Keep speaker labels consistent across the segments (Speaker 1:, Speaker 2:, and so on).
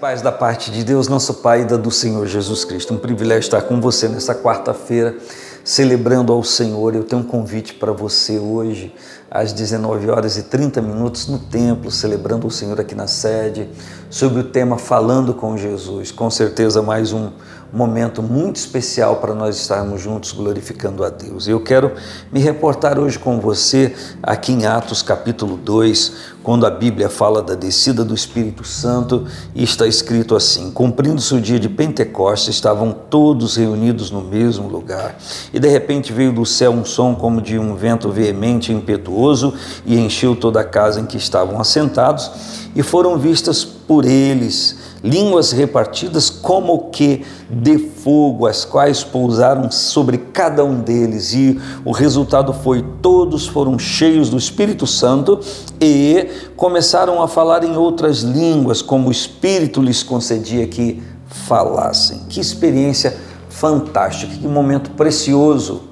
Speaker 1: paz da parte de Deus, nosso Pai e da do Senhor Jesus Cristo. Um privilégio estar com você nesta quarta-feira, celebrando ao Senhor. Eu tenho um convite para você hoje, às 19 horas e 30 minutos, no templo, celebrando o Senhor aqui na sede, sobre o tema Falando com Jesus. Com certeza, mais um momento muito especial para nós estarmos juntos glorificando a Deus. Eu quero me reportar hoje com você aqui em Atos capítulo 2, quando a Bíblia fala da descida do Espírito Santo e está escrito assim: Cumprindo-se o dia de Pentecostes, estavam todos reunidos no mesmo lugar. E de repente veio do céu um som como de um vento veemente e impetuoso e encheu toda a casa em que estavam assentados, e foram vistas por eles línguas repartidas como que de fogo, as quais pousaram sobre cada um deles, e o resultado foi: todos foram cheios do Espírito Santo e começaram a falar em outras línguas, como o Espírito lhes concedia que falassem. Que experiência fantástica, que momento precioso.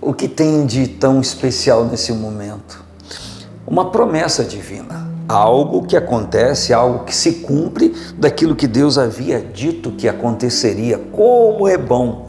Speaker 1: O que tem de tão especial nesse momento? Uma promessa divina algo que acontece, algo que se cumpre daquilo que Deus havia dito que aconteceria. Como é bom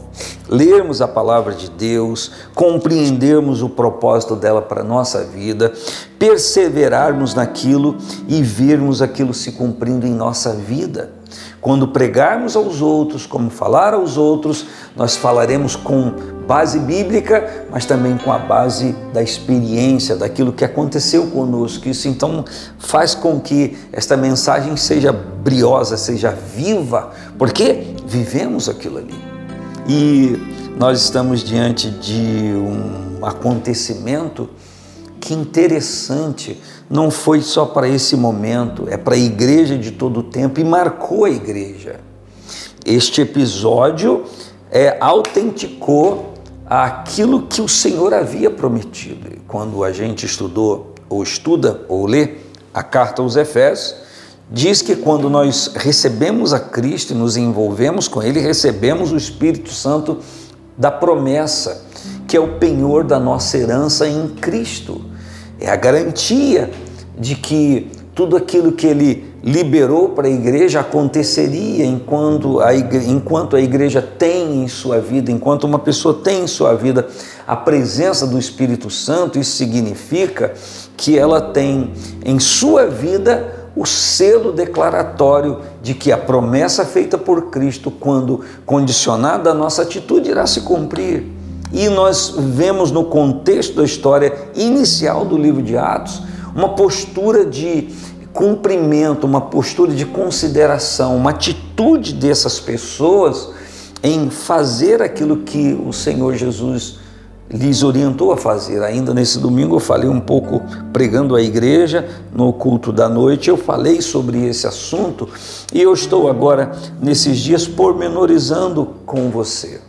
Speaker 1: lermos a palavra de Deus, compreendermos o propósito dela para a nossa vida, perseverarmos naquilo e vermos aquilo se cumprindo em nossa vida. Quando pregarmos aos outros, como falar aos outros, nós falaremos com base bíblica, mas também com a base da experiência, daquilo que aconteceu conosco. Isso então faz com que esta mensagem seja briosa, seja viva, porque vivemos aquilo ali. E nós estamos diante de um acontecimento que interessante, não foi só para esse momento, é para a igreja de todo o tempo e marcou a igreja. Este episódio é, autenticou aquilo que o Senhor havia prometido. Quando a gente estudou, ou estuda, ou lê a carta aos Efésios, diz que quando nós recebemos a Cristo e nos envolvemos com Ele, recebemos o Espírito Santo da promessa, que é o penhor da nossa herança em Cristo. É a garantia de que tudo aquilo que ele liberou para a igreja aconteceria enquanto a, igreja, enquanto a igreja tem em sua vida, enquanto uma pessoa tem em sua vida a presença do Espírito Santo, isso significa que ela tem em sua vida o selo declaratório de que a promessa feita por Cristo, quando condicionada à nossa atitude, irá se cumprir. E nós vemos no contexto da história inicial do livro de Atos uma postura de cumprimento, uma postura de consideração, uma atitude dessas pessoas em fazer aquilo que o Senhor Jesus lhes orientou a fazer. Ainda nesse domingo eu falei um pouco pregando a igreja no culto da noite, eu falei sobre esse assunto e eu estou agora nesses dias pormenorizando com você.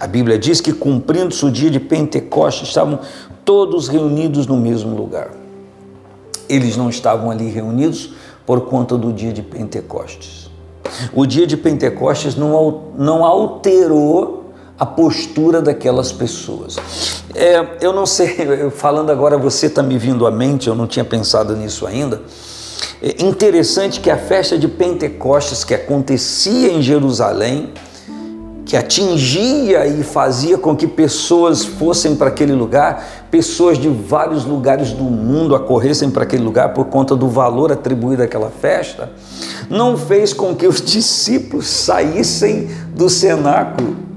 Speaker 1: A Bíblia diz que, cumprindo-se o dia de Pentecostes, estavam todos reunidos no mesmo lugar. Eles não estavam ali reunidos por conta do dia de Pentecostes. O dia de Pentecostes não, não alterou a postura daquelas pessoas. É, eu não sei, falando agora, você está me vindo à mente, eu não tinha pensado nisso ainda. É interessante que a festa de Pentecostes que acontecia em Jerusalém, que atingia e fazia com que pessoas fossem para aquele lugar, pessoas de vários lugares do mundo acorressem para aquele lugar por conta do valor atribuído àquela festa, não fez com que os discípulos saíssem do cenáculo.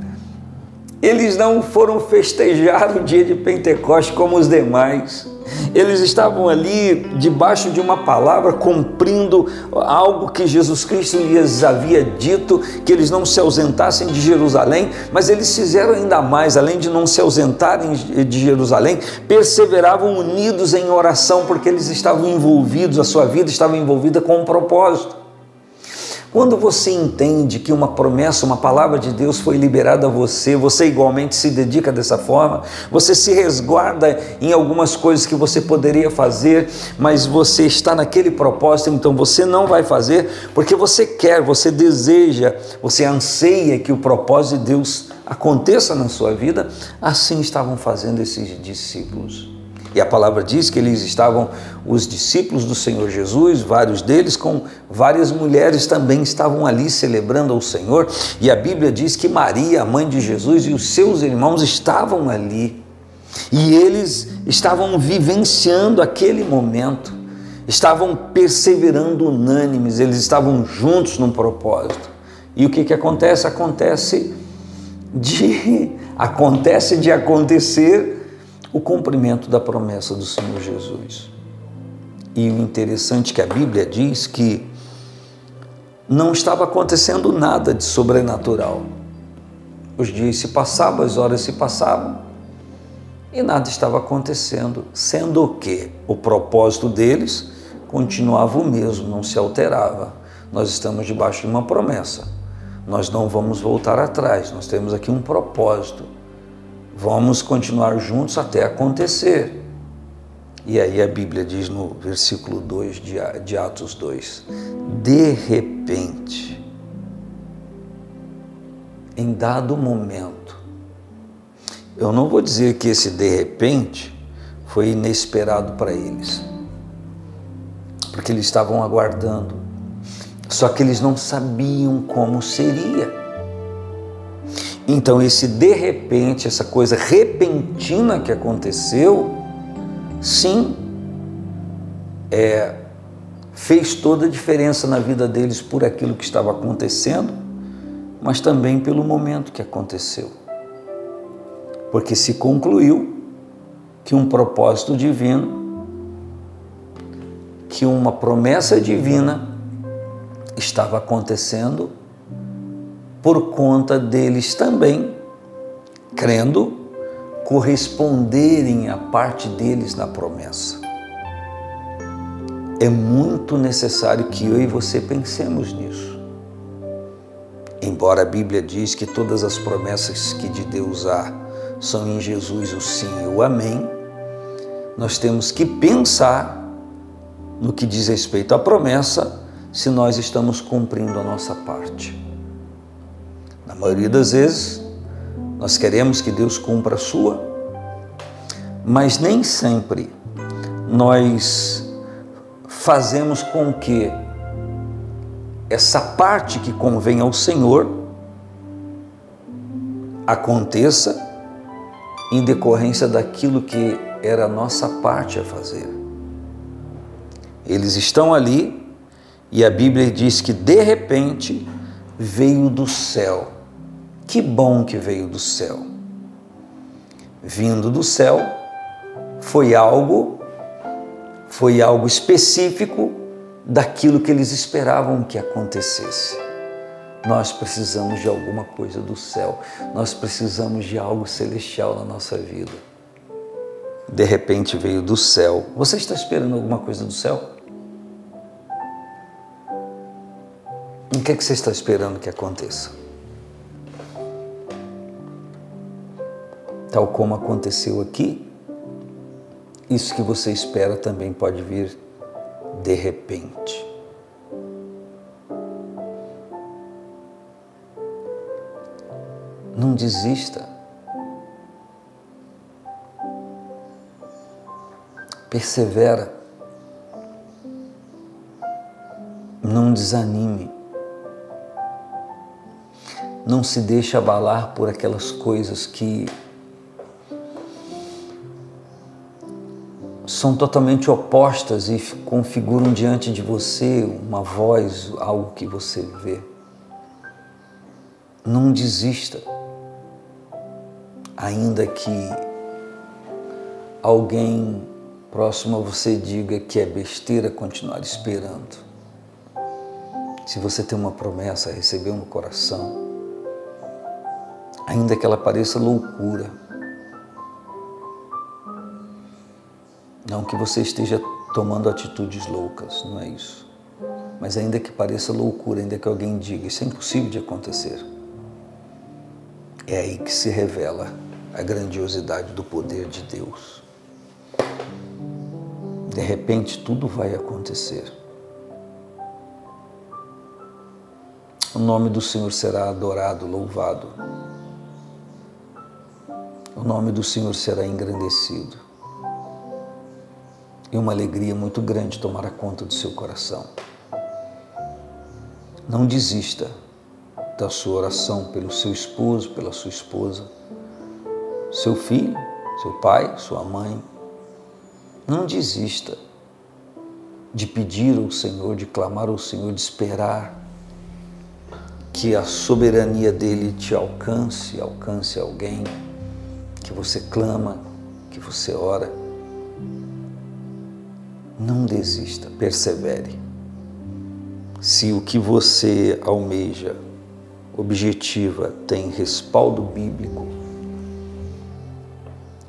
Speaker 1: Eles não foram festejar o dia de Pentecostes como os demais. Eles estavam ali debaixo de uma palavra, cumprindo algo que Jesus Cristo lhes havia dito, que eles não se ausentassem de Jerusalém, mas eles fizeram ainda mais, além de não se ausentarem de Jerusalém, perseveravam unidos em oração, porque eles estavam envolvidos, a sua vida estava envolvida com um propósito. Quando você entende que uma promessa, uma palavra de Deus foi liberada a você, você igualmente se dedica dessa forma, você se resguarda em algumas coisas que você poderia fazer, mas você está naquele propósito, então você não vai fazer porque você quer, você deseja, você anseia que o propósito de Deus aconteça na sua vida. Assim estavam fazendo esses discípulos. E a palavra diz que eles estavam, os discípulos do Senhor Jesus, vários deles, com várias mulheres também estavam ali celebrando ao Senhor. E a Bíblia diz que Maria, a mãe de Jesus, e os seus irmãos estavam ali. E eles estavam vivenciando aquele momento, estavam perseverando unânimes, eles estavam juntos num propósito. E o que, que acontece? Acontece de acontece de acontecer o cumprimento da promessa do Senhor Jesus. E o interessante é que a Bíblia diz que não estava acontecendo nada de sobrenatural. Os dias se passavam, as horas se passavam e nada estava acontecendo, sendo que o propósito deles continuava o mesmo, não se alterava. Nós estamos debaixo de uma promessa. Nós não vamos voltar atrás, nós temos aqui um propósito Vamos continuar juntos até acontecer. E aí a Bíblia diz no versículo 2 de Atos 2: de repente, em dado momento, eu não vou dizer que esse de repente foi inesperado para eles, porque eles estavam aguardando, só que eles não sabiam como seria. Então, esse de repente, essa coisa repentina que aconteceu, sim, é, fez toda a diferença na vida deles por aquilo que estava acontecendo, mas também pelo momento que aconteceu. Porque se concluiu que um propósito divino, que uma promessa divina estava acontecendo por conta deles também, crendo, corresponderem a parte deles na promessa. É muito necessário que eu e você pensemos nisso. Embora a Bíblia diz que todas as promessas que de Deus há são em Jesus o sim e o amém, nós temos que pensar no que diz respeito à promessa se nós estamos cumprindo a nossa parte. Na maioria das vezes, nós queremos que Deus cumpra a sua, mas nem sempre nós fazemos com que essa parte que convém ao Senhor aconteça em decorrência daquilo que era a nossa parte a fazer. Eles estão ali e a Bíblia diz que de repente veio do céu que bom que veio do céu. Vindo do céu foi algo foi algo específico daquilo que eles esperavam que acontecesse. Nós precisamos de alguma coisa do céu. Nós precisamos de algo celestial na nossa vida. De repente veio do céu. Você está esperando alguma coisa do céu? O que, é que você está esperando que aconteça? Tal como aconteceu aqui, isso que você espera também pode vir de repente. Não desista. Persevera. Não desanime. Não se deixe abalar por aquelas coisas que são totalmente opostas e configuram diante de você uma voz, algo que você vê. Não desista, ainda que alguém próximo a você diga que é besteira continuar esperando. Se você tem uma promessa, recebeu no coração, ainda que ela pareça loucura, Não que você esteja tomando atitudes loucas, não é isso. Mas ainda que pareça loucura, ainda que alguém diga isso é impossível de acontecer, é aí que se revela a grandiosidade do poder de Deus. De repente tudo vai acontecer. O nome do Senhor será adorado, louvado. O nome do Senhor será engrandecido. E uma alegria muito grande tomará conta do seu coração. Não desista da sua oração pelo seu esposo, pela sua esposa, seu filho, seu pai, sua mãe. Não desista de pedir ao Senhor, de clamar ao Senhor, de esperar que a soberania dele te alcance, alcance alguém, que você clama, que você ora. Não desista, persevere. Se o que você almeja, objetiva, tem respaldo bíblico,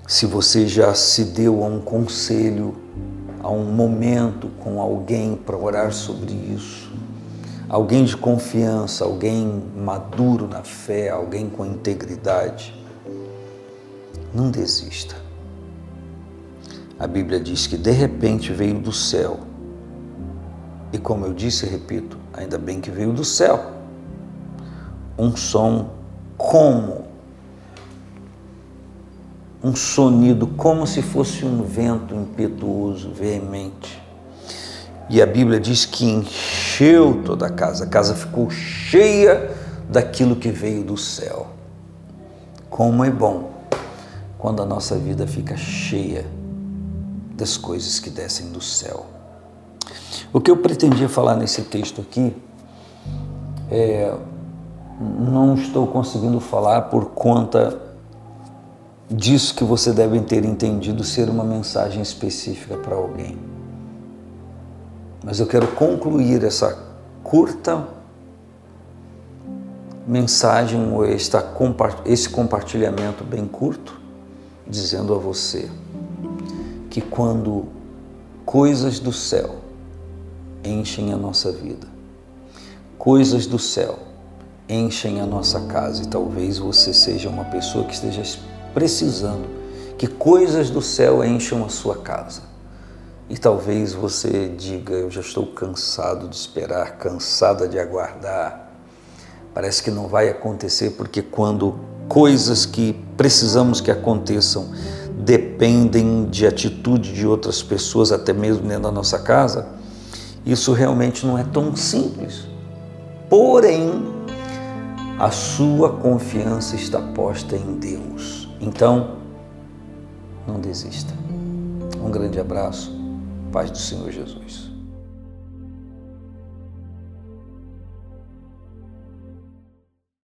Speaker 1: se você já se deu a um conselho, a um momento com alguém para orar sobre isso, alguém de confiança, alguém maduro na fé, alguém com integridade, não desista. A Bíblia diz que de repente veio do céu. E como eu disse e repito, ainda bem que veio do céu. Um som como um sonido como se fosse um vento impetuoso, veemente. E a Bíblia diz que encheu toda a casa, a casa ficou cheia daquilo que veio do céu. Como é bom quando a nossa vida fica cheia das coisas que descem do céu. O que eu pretendia falar nesse texto aqui é, não estou conseguindo falar por conta disso que você deve ter entendido ser uma mensagem específica para alguém. Mas eu quero concluir essa curta mensagem, ou esse compartilhamento bem curto, dizendo a você que quando coisas do céu enchem a nossa vida, coisas do céu enchem a nossa casa, e talvez você seja uma pessoa que esteja precisando que coisas do céu encham a sua casa. E talvez você diga: Eu já estou cansado de esperar, cansada de aguardar. Parece que não vai acontecer, porque quando coisas que precisamos que aconteçam dependem de atitude de outras pessoas, até mesmo dentro da nossa casa, isso realmente não é tão simples. Porém, a sua confiança está posta em Deus. Então, não desista. Um grande abraço. Paz do Senhor Jesus.